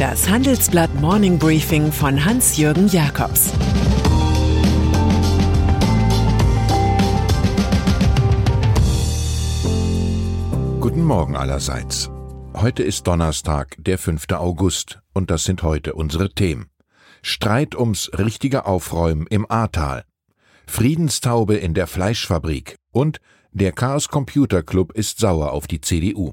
Das Handelsblatt Morning Briefing von Hans-Jürgen Jakobs Guten Morgen allerseits. Heute ist Donnerstag, der 5. August, und das sind heute unsere Themen. Streit ums richtige Aufräumen im Ahrtal. Friedenstaube in der Fleischfabrik und der Chaos Computer Club ist sauer auf die CDU.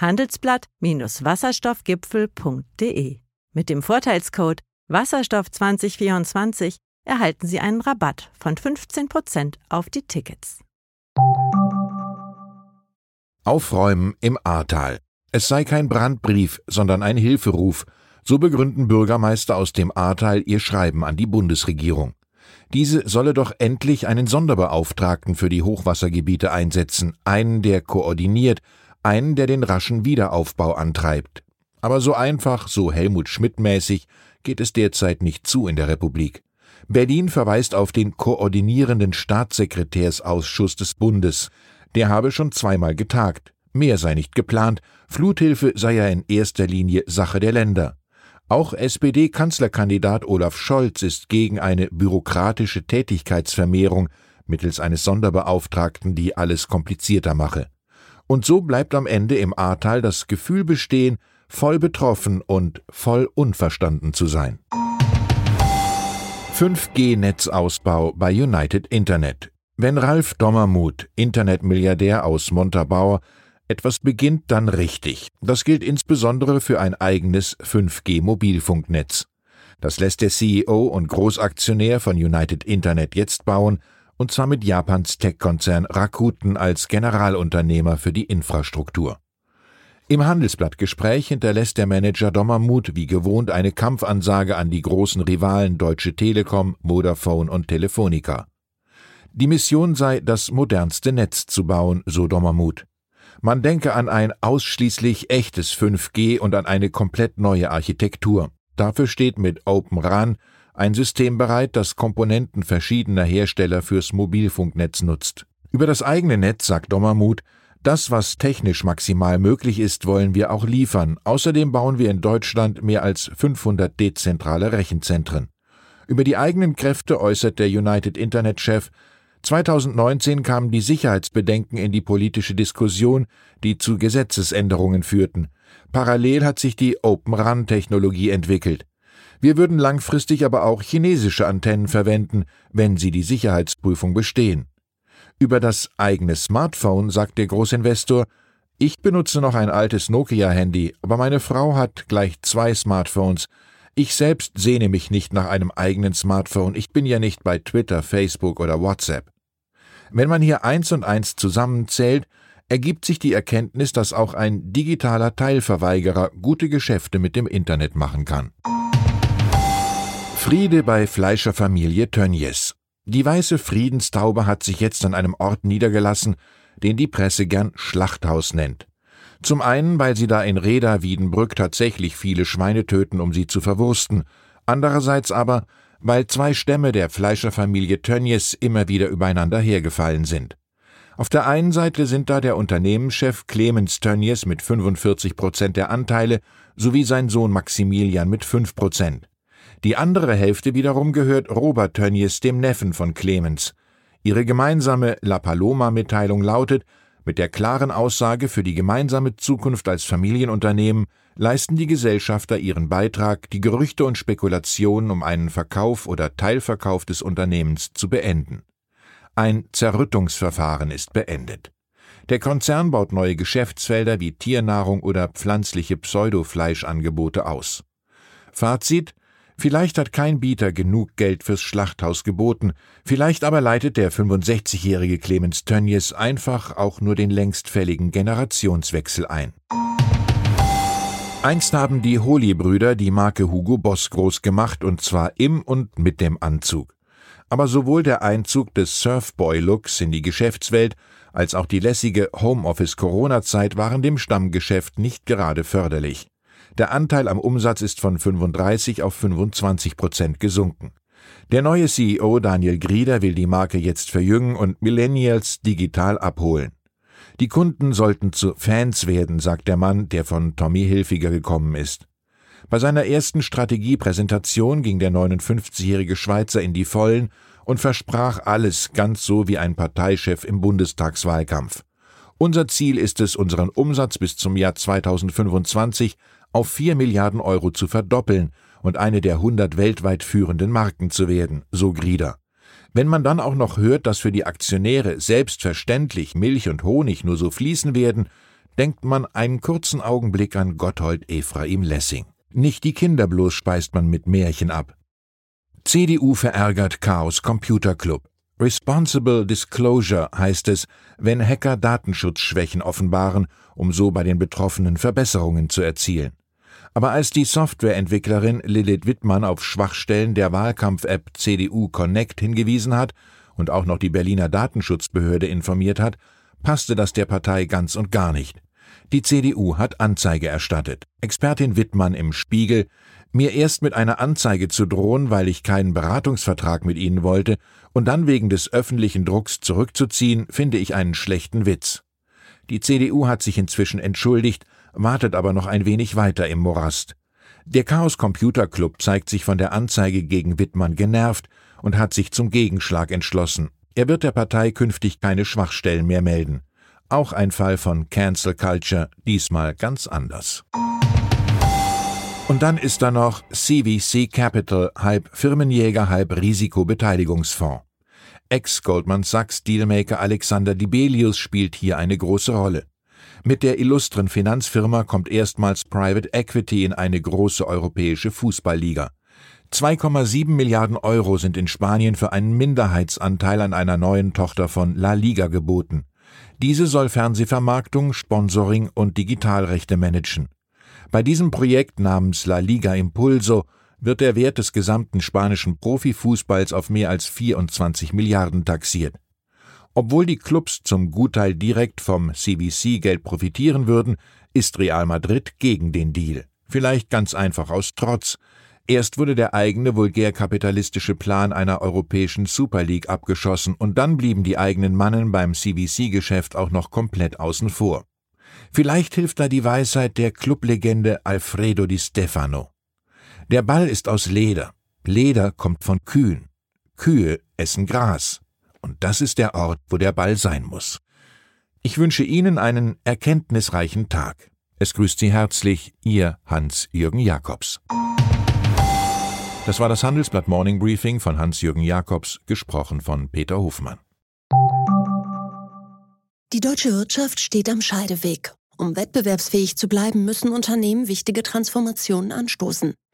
handelsblatt-wasserstoffgipfel.de. Mit dem Vorteilscode Wasserstoff 2024 erhalten Sie einen Rabatt von 15% auf die Tickets. Aufräumen im Ahrtal. Es sei kein Brandbrief, sondern ein Hilferuf – so begründen Bürgermeister aus dem Ahrtal ihr Schreiben an die Bundesregierung. Diese solle doch endlich einen Sonderbeauftragten für die Hochwassergebiete einsetzen, einen, der koordiniert, einen, der den raschen Wiederaufbau antreibt. Aber so einfach, so Helmut Schmidt mäßig, geht es derzeit nicht zu in der Republik. Berlin verweist auf den koordinierenden Staatssekretärsausschuss des Bundes. Der habe schon zweimal getagt. Mehr sei nicht geplant. Fluthilfe sei ja in erster Linie Sache der Länder. Auch SPD-Kanzlerkandidat Olaf Scholz ist gegen eine bürokratische Tätigkeitsvermehrung mittels eines Sonderbeauftragten, die alles komplizierter mache. Und so bleibt am Ende im Ahrtal das Gefühl bestehen, voll betroffen und voll unverstanden zu sein. 5G-Netzausbau bei United Internet. Wenn Ralf Dommermuth, Internetmilliardär aus Montabaur, etwas beginnt dann richtig. Das gilt insbesondere für ein eigenes 5G-Mobilfunknetz. Das lässt der CEO und Großaktionär von United Internet jetzt bauen, und zwar mit Japans Tech-Konzern Rakuten als Generalunternehmer für die Infrastruktur. Im Handelsblattgespräch hinterlässt der Manager Dommermuth wie gewohnt eine Kampfansage an die großen Rivalen Deutsche Telekom, Vodafone und Telefonica. Die Mission sei, das modernste Netz zu bauen, so Dommermuth. Man denke an ein ausschließlich echtes 5G und an eine komplett neue Architektur. Dafür steht mit Open RAN ein System bereit, das Komponenten verschiedener Hersteller fürs Mobilfunknetz nutzt. Über das eigene Netz sagt Dommermuth, das, was technisch maximal möglich ist, wollen wir auch liefern. Außerdem bauen wir in Deutschland mehr als 500 dezentrale Rechenzentren. Über die eigenen Kräfte äußert der United Internet-Chef, 2019 kamen die Sicherheitsbedenken in die politische Diskussion, die zu Gesetzesänderungen führten. Parallel hat sich die Open RAN-Technologie entwickelt. Wir würden langfristig aber auch chinesische Antennen verwenden, wenn sie die Sicherheitsprüfung bestehen. Über das eigene Smartphone sagt der Großinvestor, ich benutze noch ein altes Nokia-Handy, aber meine Frau hat gleich zwei Smartphones. Ich selbst sehne mich nicht nach einem eigenen Smartphone, ich bin ja nicht bei Twitter, Facebook oder WhatsApp. Wenn man hier eins und eins zusammenzählt, ergibt sich die Erkenntnis, dass auch ein digitaler Teilverweigerer gute Geschäfte mit dem Internet machen kann. Friede bei Fleischerfamilie Tönjes. Die weiße Friedenstaube hat sich jetzt an einem Ort niedergelassen, den die Presse gern Schlachthaus nennt. Zum einen, weil sie da in Reda Wiedenbrück tatsächlich viele Schweine töten, um sie zu verwursten, andererseits aber, weil zwei Stämme der Fleischerfamilie Tönjes immer wieder übereinander hergefallen sind. Auf der einen Seite sind da der Unternehmenschef Clemens Tönjes mit 45 Prozent der Anteile sowie sein Sohn Maximilian mit 5 Prozent. Die andere Hälfte wiederum gehört Robert Tönjes, dem Neffen von Clemens. Ihre gemeinsame La Paloma-Mitteilung lautet, mit der klaren Aussage für die gemeinsame Zukunft als Familienunternehmen leisten die Gesellschafter ihren Beitrag, die Gerüchte und Spekulationen um einen Verkauf oder Teilverkauf des Unternehmens zu beenden. Ein Zerrüttungsverfahren ist beendet. Der Konzern baut neue Geschäftsfelder wie Tiernahrung oder pflanzliche Pseudofleischangebote aus. Fazit Vielleicht hat kein Bieter genug Geld fürs Schlachthaus geboten, vielleicht aber leitet der 65-jährige Clemens Tönjes einfach auch nur den längst fälligen Generationswechsel ein. Einst haben die Holy-Brüder die Marke Hugo Boss groß gemacht und zwar im und mit dem Anzug. Aber sowohl der Einzug des Surfboy-Looks in die Geschäftswelt als auch die lässige Homeoffice-Corona-Zeit waren dem Stammgeschäft nicht gerade förderlich. Der Anteil am Umsatz ist von 35 auf 25 Prozent gesunken. Der neue CEO Daniel Grieder will die Marke jetzt verjüngen und Millennials digital abholen. Die Kunden sollten zu Fans werden, sagt der Mann, der von Tommy Hilfiger gekommen ist. Bei seiner ersten Strategiepräsentation ging der 59-jährige Schweizer in die Vollen und versprach alles ganz so wie ein Parteichef im Bundestagswahlkampf. Unser Ziel ist es, unseren Umsatz bis zum Jahr 2025 auf 4 Milliarden Euro zu verdoppeln und eine der 100 weltweit führenden Marken zu werden, so Grieder. Wenn man dann auch noch hört, dass für die Aktionäre selbstverständlich Milch und Honig nur so fließen werden, denkt man einen kurzen Augenblick an Gotthold Ephraim Lessing. Nicht die Kinder bloß speist man mit Märchen ab. CDU verärgert Chaos Computer Club. Responsible Disclosure heißt es, wenn Hacker Datenschutzschwächen offenbaren, um so bei den Betroffenen Verbesserungen zu erzielen. Aber als die Softwareentwicklerin Lilith Wittmann auf Schwachstellen der Wahlkampf-App CDU Connect hingewiesen hat und auch noch die Berliner Datenschutzbehörde informiert hat, passte das der Partei ganz und gar nicht. Die CDU hat Anzeige erstattet. Expertin Wittmann im Spiegel, mir erst mit einer Anzeige zu drohen, weil ich keinen Beratungsvertrag mit Ihnen wollte, und dann wegen des öffentlichen Drucks zurückzuziehen, finde ich einen schlechten Witz. Die CDU hat sich inzwischen entschuldigt, wartet aber noch ein wenig weiter im Morast. Der Chaos Computer Club zeigt sich von der Anzeige gegen Wittmann genervt und hat sich zum Gegenschlag entschlossen. Er wird der Partei künftig keine Schwachstellen mehr melden. Auch ein Fall von Cancel Culture, diesmal ganz anders. Und dann ist da noch CVC Capital, halb Firmenjäger, halb Risikobeteiligungsfonds. Ex-Goldman Sachs Dealmaker Alexander Dibelius spielt hier eine große Rolle. Mit der illustren Finanzfirma kommt erstmals Private Equity in eine große europäische Fußballliga. 2,7 Milliarden Euro sind in Spanien für einen Minderheitsanteil an einer neuen Tochter von La Liga geboten. Diese soll Fernsehvermarktung, Sponsoring und Digitalrechte managen. Bei diesem Projekt namens La Liga Impulso wird der Wert des gesamten spanischen Profifußballs auf mehr als 24 Milliarden taxiert. Obwohl die Clubs zum Gutteil direkt vom CVC-Geld profitieren würden, ist Real Madrid gegen den Deal. Vielleicht ganz einfach aus Trotz. Erst wurde der eigene vulgärkapitalistische Plan einer europäischen Super League abgeschossen und dann blieben die eigenen Mannen beim CVC-Geschäft auch noch komplett außen vor. Vielleicht hilft da die Weisheit der Clublegende Alfredo di Stefano. Der Ball ist aus Leder. Leder kommt von Kühen. Kühe essen Gras. Und das ist der Ort, wo der Ball sein muss. Ich wünsche Ihnen einen erkenntnisreichen Tag. Es grüßt Sie herzlich Ihr Hans-Jürgen Jakobs. Das war das Handelsblatt Morning Briefing von Hans-Jürgen Jakobs, gesprochen von Peter Hofmann. Die deutsche Wirtschaft steht am Scheideweg. Um wettbewerbsfähig zu bleiben, müssen Unternehmen wichtige Transformationen anstoßen.